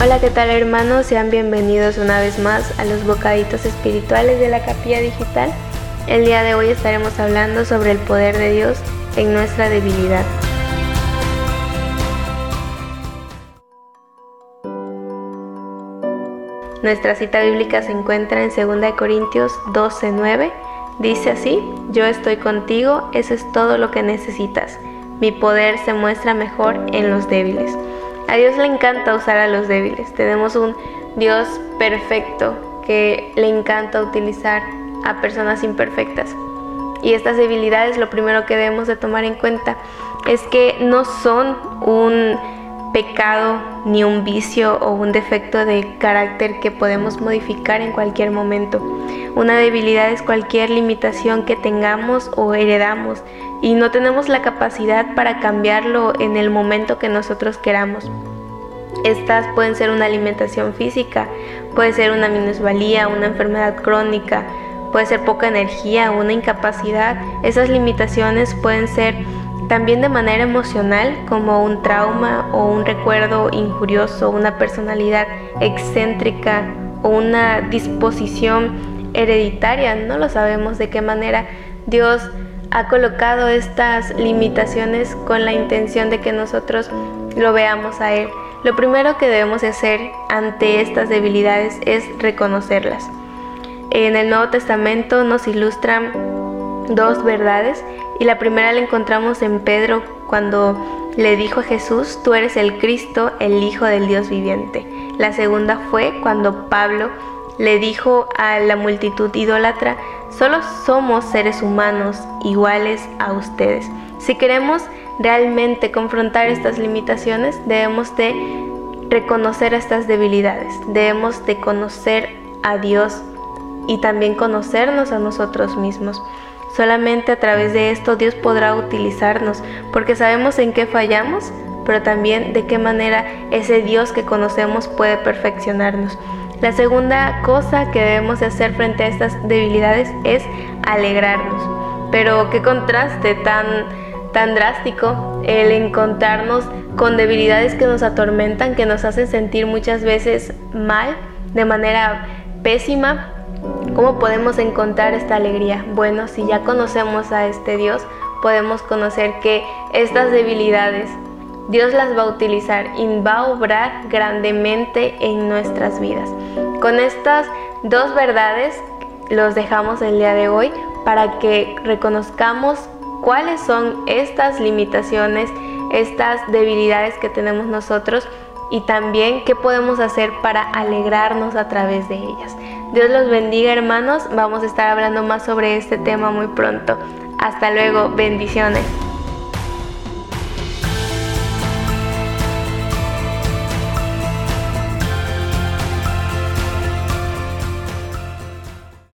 Hola, ¿qué tal hermanos? Sean bienvenidos una vez más a los bocaditos espirituales de la capilla digital. El día de hoy estaremos hablando sobre el poder de Dios en nuestra debilidad. Nuestra cita bíblica se encuentra en 2 Corintios 12:9. Dice así, yo estoy contigo, eso es todo lo que necesitas. Mi poder se muestra mejor en los débiles. A Dios le encanta usar a los débiles. Tenemos un Dios perfecto que le encanta utilizar a personas imperfectas. Y estas debilidades lo primero que debemos de tomar en cuenta es que no son un pecado ni un vicio o un defecto de carácter que podemos modificar en cualquier momento. Una debilidad es cualquier limitación que tengamos o heredamos y no tenemos la capacidad para cambiarlo en el momento que nosotros queramos. Estas pueden ser una alimentación física, puede ser una minusvalía, una enfermedad crónica, puede ser poca energía, una incapacidad. Esas limitaciones pueden ser también de manera emocional, como un trauma o un recuerdo injurioso, una personalidad excéntrica o una disposición hereditaria. No lo sabemos de qué manera Dios ha colocado estas limitaciones con la intención de que nosotros lo veamos a Él. Lo primero que debemos hacer ante estas debilidades es reconocerlas. En el Nuevo Testamento nos ilustran dos verdades y la primera la encontramos en Pedro cuando le dijo a Jesús, tú eres el Cristo, el Hijo del Dios viviente. La segunda fue cuando Pablo le dijo a la multitud idólatra, solo somos seres humanos iguales a ustedes. Si queremos realmente confrontar estas limitaciones, debemos de reconocer estas debilidades, debemos de conocer a Dios y también conocernos a nosotros mismos. Solamente a través de esto Dios podrá utilizarnos, porque sabemos en qué fallamos, pero también de qué manera ese Dios que conocemos puede perfeccionarnos. La segunda cosa que debemos de hacer frente a estas debilidades es alegrarnos. Pero qué contraste tan, tan drástico el encontrarnos con debilidades que nos atormentan, que nos hacen sentir muchas veces mal, de manera pésima, ¿Cómo podemos encontrar esta alegría? Bueno, si ya conocemos a este Dios, podemos conocer que estas debilidades Dios las va a utilizar y va a obrar grandemente en nuestras vidas. Con estas dos verdades los dejamos el día de hoy para que reconozcamos cuáles son estas limitaciones, estas debilidades que tenemos nosotros y también qué podemos hacer para alegrarnos a través de ellas. Dios los bendiga hermanos, vamos a estar hablando más sobre este tema muy pronto. Hasta luego, bendiciones.